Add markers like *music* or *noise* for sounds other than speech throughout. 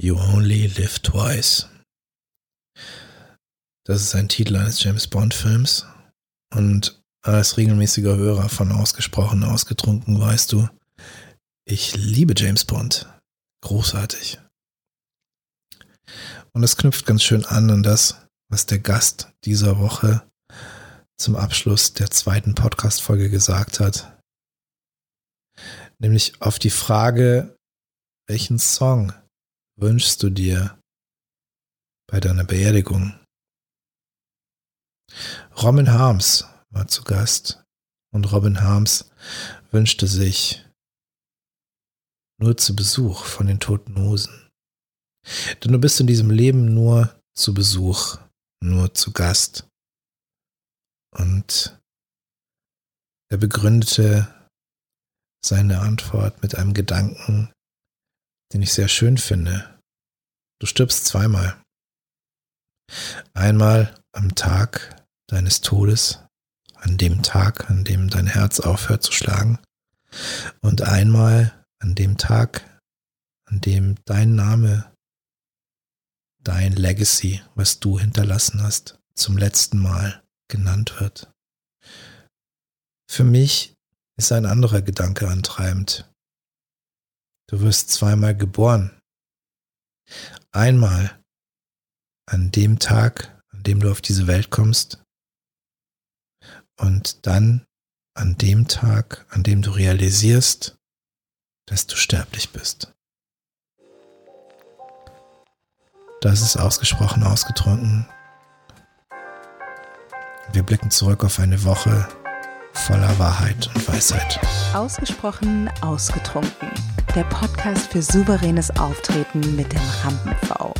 You Only Live Twice. Das ist ein Titel eines James Bond-Films. Und als regelmäßiger Hörer von Ausgesprochen Ausgetrunken weißt du, ich liebe James Bond. Großartig. Und es knüpft ganz schön an an das, was der Gast dieser Woche zum Abschluss der zweiten Podcast-Folge gesagt hat. Nämlich auf die Frage, welchen Song wünschst du dir bei deiner Beerdigung? Robin Harms war zu Gast und Robin Harms wünschte sich nur zu Besuch von den toten Hosen. Denn du bist in diesem Leben nur zu Besuch, nur zu Gast. Und er begründete seine Antwort mit einem Gedanken, den ich sehr schön finde. Du stirbst zweimal. Einmal am Tag deines Todes, an dem Tag, an dem dein Herz aufhört zu schlagen, und einmal an dem Tag, an dem dein Name, dein Legacy, was du hinterlassen hast, zum letzten Mal genannt wird. Für mich ist ein anderer Gedanke antreibend. Du wirst zweimal geboren. Einmal an dem Tag, an dem du auf diese Welt kommst und dann an dem Tag, an dem du realisierst, dass du sterblich bist. Das ist ausgesprochen ausgetrunken. Wir blicken zurück auf eine Woche, voller Wahrheit und Weisheit. Ausgesprochen ausgetrunken. Der Podcast für souveränes Auftreten mit dem Rampen-V.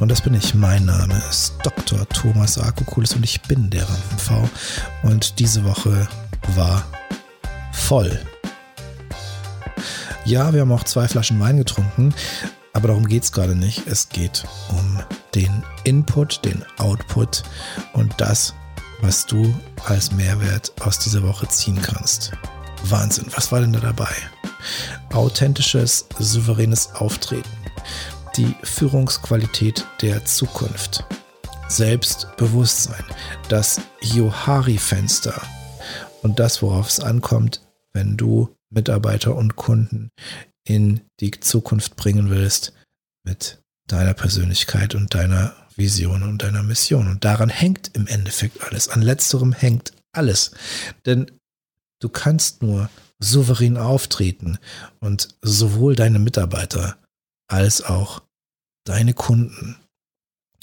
Und das bin ich. Mein Name ist Dr. Thomas Akokulis und ich bin der Rampen-V. Und diese Woche war voll. Ja, wir haben auch zwei Flaschen Wein getrunken, aber darum geht es gerade nicht. Es geht um den Input, den Output und das, was du als Mehrwert aus dieser Woche ziehen kannst. Wahnsinn, was war denn da dabei? Authentisches, souveränes Auftreten, die Führungsqualität der Zukunft, Selbstbewusstsein, das Johari-Fenster und das, worauf es ankommt, wenn du Mitarbeiter und Kunden in die Zukunft bringen willst mit deiner Persönlichkeit und deiner Vision und deiner Mission. Und daran hängt im Endeffekt alles. An letzterem hängt alles. Denn du kannst nur souverän auftreten und sowohl deine Mitarbeiter als auch deine Kunden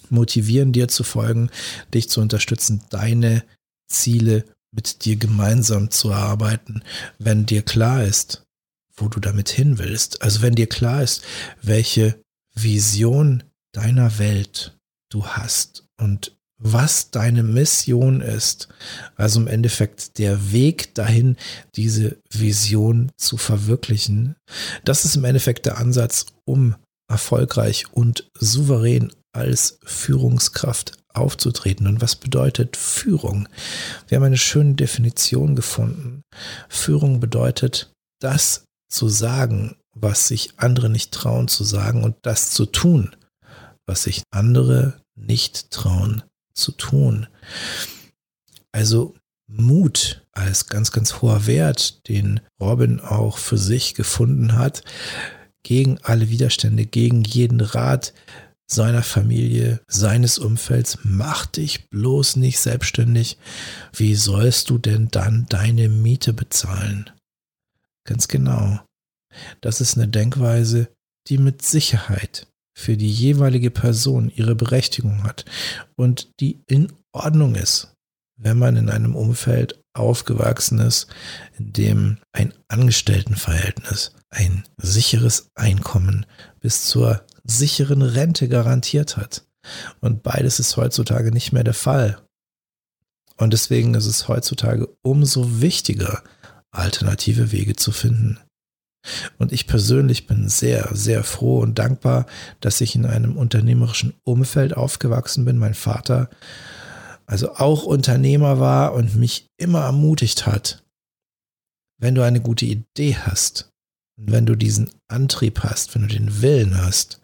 motivieren, dir zu folgen, dich zu unterstützen, deine Ziele mit dir gemeinsam zu erarbeiten, wenn dir klar ist, wo du damit hin willst. Also wenn dir klar ist, welche Vision deiner Welt du hast und was deine Mission ist. Also im Endeffekt der Weg dahin, diese Vision zu verwirklichen. Das ist im Endeffekt der Ansatz, um erfolgreich und souverän als Führungskraft aufzutreten. Und was bedeutet Führung? Wir haben eine schöne Definition gefunden. Führung bedeutet, das zu sagen, was sich andere nicht trauen zu sagen und das zu tun, was sich andere nicht trauen zu tun. Also Mut als ganz, ganz hoher Wert, den Robin auch für sich gefunden hat, gegen alle Widerstände, gegen jeden Rat seiner Familie, seines Umfelds. Mach dich bloß nicht selbstständig. Wie sollst du denn dann deine Miete bezahlen? Ganz genau. Das ist eine Denkweise, die mit Sicherheit für die jeweilige Person ihre Berechtigung hat und die in Ordnung ist, wenn man in einem Umfeld aufgewachsen ist, in dem ein Angestelltenverhältnis, ein sicheres Einkommen bis zur sicheren Rente garantiert hat. Und beides ist heutzutage nicht mehr der Fall. Und deswegen ist es heutzutage umso wichtiger, alternative Wege zu finden. Und ich persönlich bin sehr, sehr froh und dankbar, dass ich in einem unternehmerischen Umfeld aufgewachsen bin. Mein Vater also auch Unternehmer war und mich immer ermutigt hat, wenn du eine gute Idee hast und wenn du diesen Antrieb hast, wenn du den Willen hast,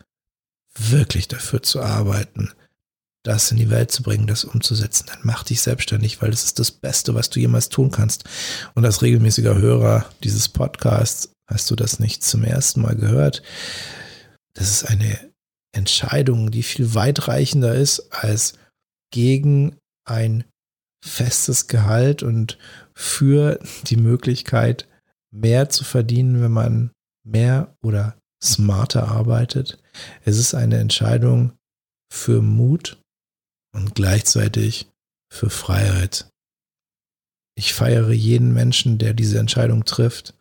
wirklich dafür zu arbeiten, das in die Welt zu bringen, das umzusetzen, dann mach dich selbstständig, weil das ist das Beste, was du jemals tun kannst. Und als regelmäßiger Hörer dieses Podcasts hast du das nicht zum ersten Mal gehört. Das ist eine Entscheidung, die viel weitreichender ist als gegen ein festes Gehalt und für die Möglichkeit, mehr zu verdienen, wenn man mehr oder smarter arbeitet. Es ist eine Entscheidung für Mut und gleichzeitig für Freiheit. Ich feiere jeden Menschen, der diese Entscheidung trifft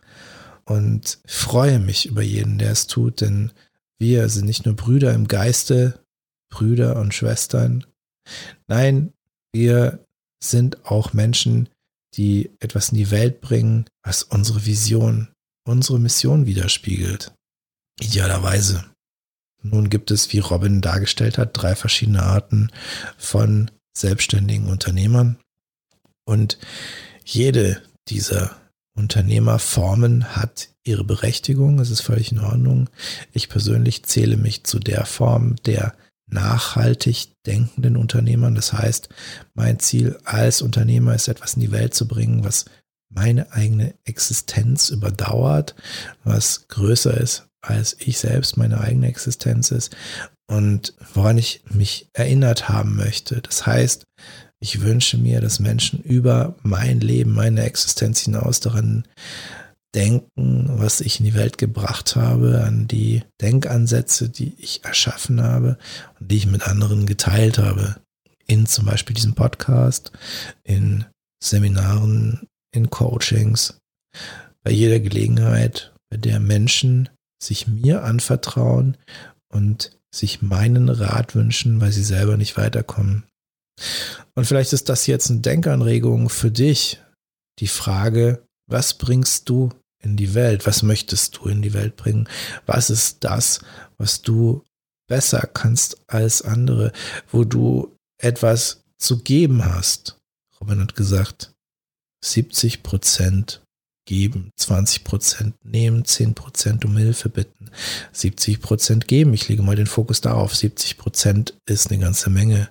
und freue mich über jeden, der es tut, denn wir sind nicht nur Brüder im Geiste, Brüder und Schwestern. Nein, wir sind auch Menschen, die etwas in die Welt bringen, was unsere Vision, unsere Mission widerspiegelt. Idealerweise. Nun gibt es, wie Robin dargestellt hat, drei verschiedene Arten von selbstständigen Unternehmern. Und jede dieser Unternehmerformen hat ihre Berechtigung. Es ist völlig in Ordnung. Ich persönlich zähle mich zu der Form der nachhaltig denkenden Unternehmern. Das heißt, mein Ziel als Unternehmer ist etwas in die Welt zu bringen, was meine eigene Existenz überdauert, was größer ist als ich selbst meine eigene Existenz ist und woran ich mich erinnert haben möchte. Das heißt, ich wünsche mir, dass Menschen über mein Leben, meine Existenz hinaus daran denken, was ich in die Welt gebracht habe, an die Denkansätze, die ich erschaffen habe und die ich mit anderen geteilt habe. In zum Beispiel diesem Podcast, in Seminaren, in Coachings, bei jeder Gelegenheit, bei der Menschen sich mir anvertrauen und sich meinen Rat wünschen, weil sie selber nicht weiterkommen. Und vielleicht ist das jetzt eine Denkanregung für dich. Die Frage, was bringst du in die Welt? Was möchtest du in die Welt bringen? Was ist das, was du besser kannst als andere, wo du etwas zu geben hast? Robin hat gesagt, 70 Prozent geben, 20 Prozent nehmen, 10 Prozent um Hilfe bitten, 70 Prozent geben. Ich lege mal den Fokus darauf. 70 Prozent ist eine ganze Menge.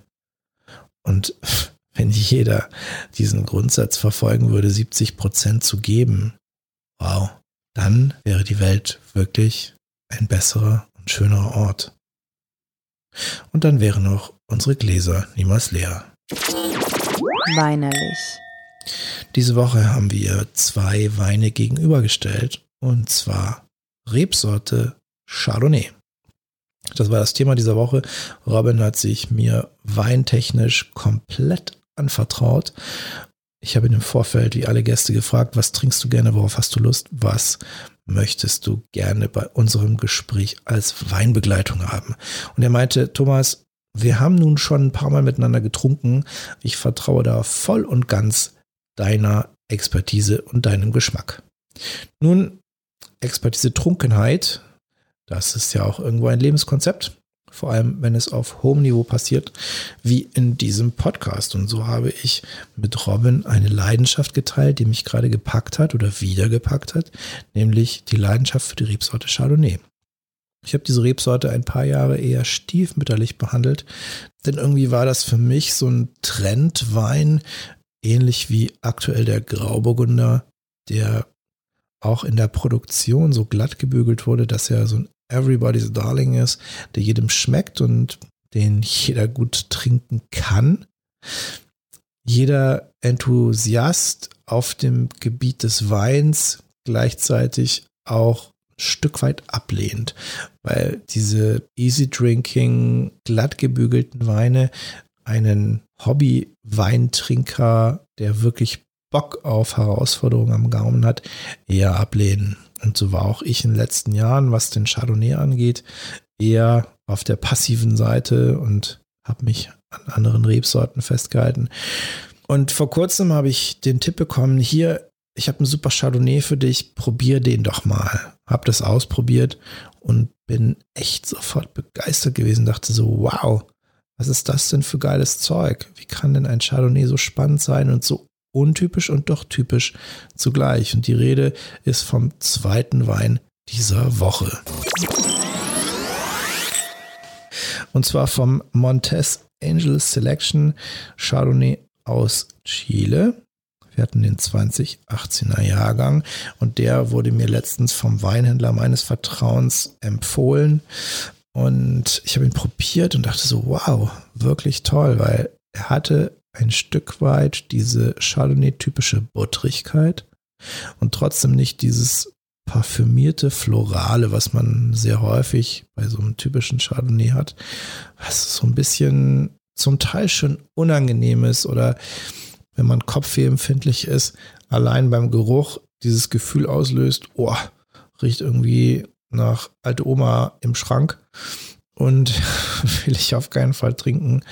Und *laughs* wenn jeder diesen Grundsatz verfolgen würde, 70 Prozent zu geben, wow, dann wäre die Welt wirklich ein besserer und schönerer Ort. Und dann wären auch unsere Gläser niemals leer. Weinerlich. Diese Woche haben wir zwei Weine gegenübergestellt und zwar Rebsorte Chardonnay. Das war das Thema dieser Woche. Robin hat sich mir weintechnisch komplett anvertraut. Ich habe ihn im Vorfeld wie alle Gäste gefragt, was trinkst du gerne, worauf hast du Lust, was möchtest du gerne bei unserem Gespräch als Weinbegleitung haben? Und er meinte, Thomas, wir haben nun schon ein paar Mal miteinander getrunken. Ich vertraue da voll und ganz deiner Expertise und deinem Geschmack. Nun, Expertise Trunkenheit, das ist ja auch irgendwo ein Lebenskonzept, vor allem wenn es auf hohem Niveau passiert, wie in diesem Podcast. Und so habe ich mit Robin eine Leidenschaft geteilt, die mich gerade gepackt hat oder wieder gepackt hat, nämlich die Leidenschaft für die Rebsorte Chardonnay. Ich habe diese Rebsorte ein paar Jahre eher stiefmütterlich behandelt, denn irgendwie war das für mich so ein Trendwein, ähnlich wie aktuell der Grauburgunder, der auch in der Produktion so glatt gebügelt wurde, dass er so ein Everybody's Darling ist, der jedem schmeckt und den jeder gut trinken kann. Jeder Enthusiast auf dem Gebiet des Weins gleichzeitig auch ein Stück weit ablehnt, weil diese Easy Drinking, glatt gebügelten Weine einen Hobby-Weintrinker, der wirklich Bock auf Herausforderungen am Gaumen hat, eher ablehnen. Und so war auch ich in den letzten Jahren, was den Chardonnay angeht, eher auf der passiven Seite und habe mich an anderen Rebsorten festgehalten. Und vor kurzem habe ich den Tipp bekommen, hier, ich habe einen super Chardonnay für dich, probier den doch mal. Habe das ausprobiert und bin echt sofort begeistert gewesen, dachte so, wow, was ist das denn für geiles Zeug? Wie kann denn ein Chardonnay so spannend sein und so untypisch und doch typisch zugleich? Und die Rede ist vom zweiten Wein dieser Woche. Und zwar vom Montes Angel Selection Chardonnay aus Chile. Wir hatten den 2018er Jahrgang und der wurde mir letztens vom Weinhändler meines Vertrauens empfohlen. Und ich habe ihn probiert und dachte so, wow, wirklich toll, weil er hatte ein Stück weit diese Chardonnay-typische Buttrigkeit und trotzdem nicht dieses parfümierte Florale, was man sehr häufig bei so einem typischen Chardonnay hat, was so ein bisschen zum Teil schon unangenehm ist oder wenn man kopfwehempfindlich ist, allein beim Geruch dieses Gefühl auslöst, oh, riecht irgendwie nach alte Oma im Schrank und *laughs* will ich auf keinen Fall trinken.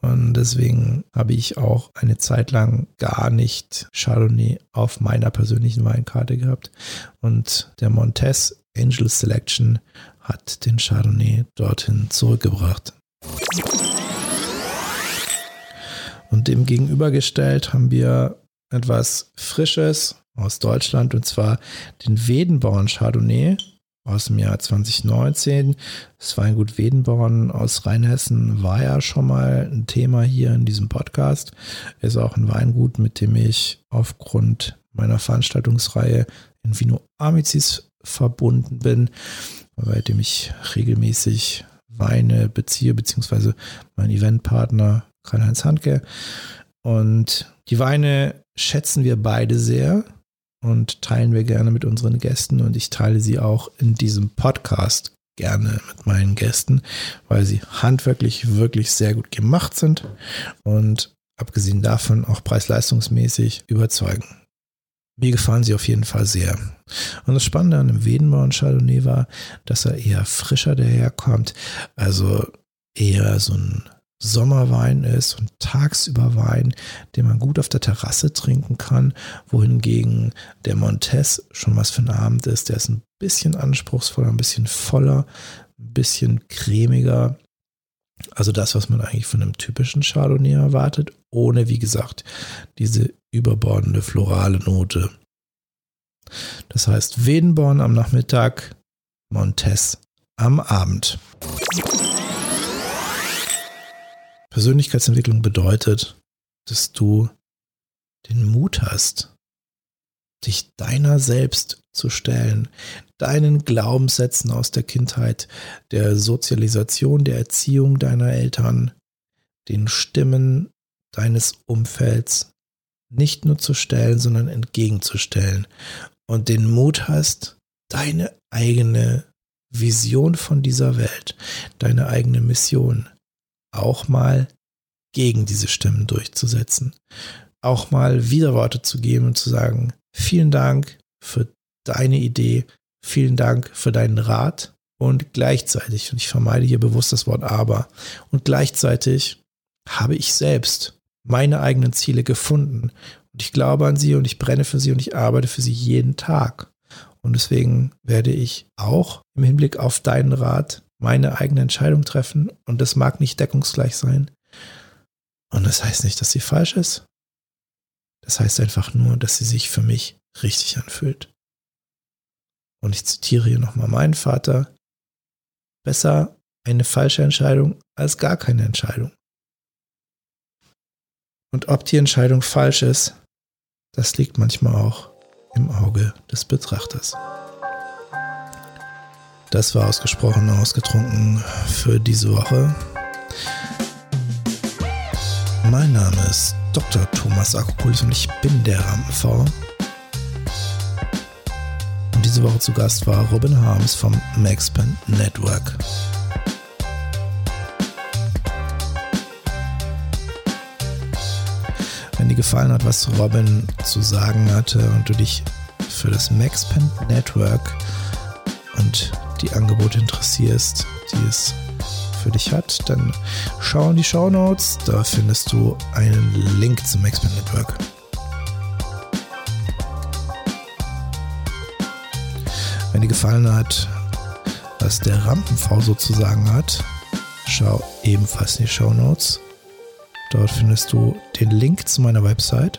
Und deswegen habe ich auch eine Zeit lang gar nicht Chardonnay auf meiner persönlichen Weinkarte gehabt. Und der Montes Angel Selection hat den Chardonnay dorthin zurückgebracht. Und dem gegenübergestellt haben wir etwas Frisches aus Deutschland und zwar den Wedenborn Chardonnay aus dem Jahr 2019. Das Weingut Wedenborn aus Rheinhessen war ja schon mal ein Thema hier in diesem Podcast. Ist auch ein Weingut, mit dem ich aufgrund meiner Veranstaltungsreihe in Vino Amicis verbunden bin, bei dem ich regelmäßig Weine beziehe, beziehungsweise mein Eventpartner Karl-Heinz Handke. Und die Weine schätzen wir beide sehr und teilen wir gerne mit unseren Gästen und ich teile sie auch in diesem Podcast gerne mit meinen Gästen, weil sie handwerklich wirklich sehr gut gemacht sind und abgesehen davon auch preis-leistungsmäßig überzeugen. Mir gefallen sie auf jeden Fall sehr. Und das Spannende an dem Wedenbauern Chardonnay war, dass er eher frischer daherkommt, also eher so ein Sommerwein ist und tagsüber Wein, den man gut auf der Terrasse trinken kann, wohingegen der Montes schon was für ein Abend ist. Der ist ein bisschen anspruchsvoller, ein bisschen voller, ein bisschen cremiger. Also das, was man eigentlich von einem typischen Chardonnay erwartet, ohne, wie gesagt, diese überbordende florale Note. Das heißt, Wedenborn am Nachmittag, Montes am Abend. Persönlichkeitsentwicklung bedeutet, dass du den Mut hast, dich deiner selbst zu stellen, deinen Glaubenssätzen aus der Kindheit, der Sozialisation, der Erziehung deiner Eltern, den Stimmen deines Umfelds nicht nur zu stellen, sondern entgegenzustellen. Und den Mut hast, deine eigene Vision von dieser Welt, deine eigene Mission, auch mal gegen diese Stimmen durchzusetzen. Auch mal Widerworte zu geben und zu sagen, vielen Dank für deine Idee, vielen Dank für deinen Rat und gleichzeitig, und ich vermeide hier bewusst das Wort aber, und gleichzeitig habe ich selbst meine eigenen Ziele gefunden und ich glaube an sie und ich brenne für sie und ich arbeite für sie jeden Tag. Und deswegen werde ich auch im Hinblick auf deinen Rat meine eigene Entscheidung treffen und das mag nicht deckungsgleich sein. Und das heißt nicht, dass sie falsch ist. Das heißt einfach nur, dass sie sich für mich richtig anfühlt. Und ich zitiere hier nochmal meinen Vater. Besser eine falsche Entscheidung als gar keine Entscheidung. Und ob die Entscheidung falsch ist, das liegt manchmal auch im Auge des Betrachters. Das war ausgesprochen ausgetrunken für diese Woche. Mein Name ist Dr. Thomas Akropolis und ich bin der Rampenv. Und diese Woche zu Gast war Robin Harms vom Maxpen Network. Wenn dir gefallen hat, was Robin zu sagen hatte und du dich für das Maxpen Network und die Angebote interessierst, die es für dich hat, dann schau in die Show Notes. Da findest du einen Link zum Expand Network. Wenn dir gefallen hat, was der Rampenv sozusagen hat, schau ebenfalls in die Show Notes. Dort findest du den Link zu meiner Website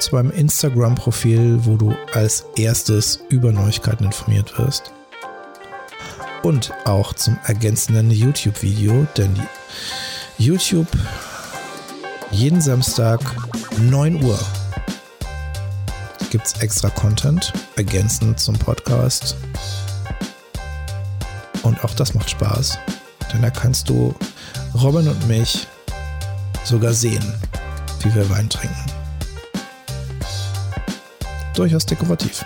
zu meinem Instagram-Profil, wo du als erstes über Neuigkeiten informiert wirst. und auch zum ergänzenden YouTube-Video, denn YouTube jeden Samstag 9 Uhr gibt es extra Content ergänzend zum Podcast. Und auch das macht Spaß, denn da kannst du Robin und mich sogar sehen, wie wir Wein trinken. Durchaus dekorativ.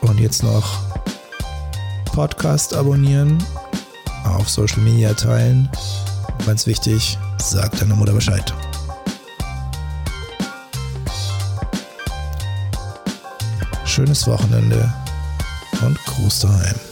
Und jetzt noch Podcast abonnieren, auf Social Media teilen. Ganz wichtig, sag deiner Mutter Bescheid. Schönes Wochenende und Gruß daheim.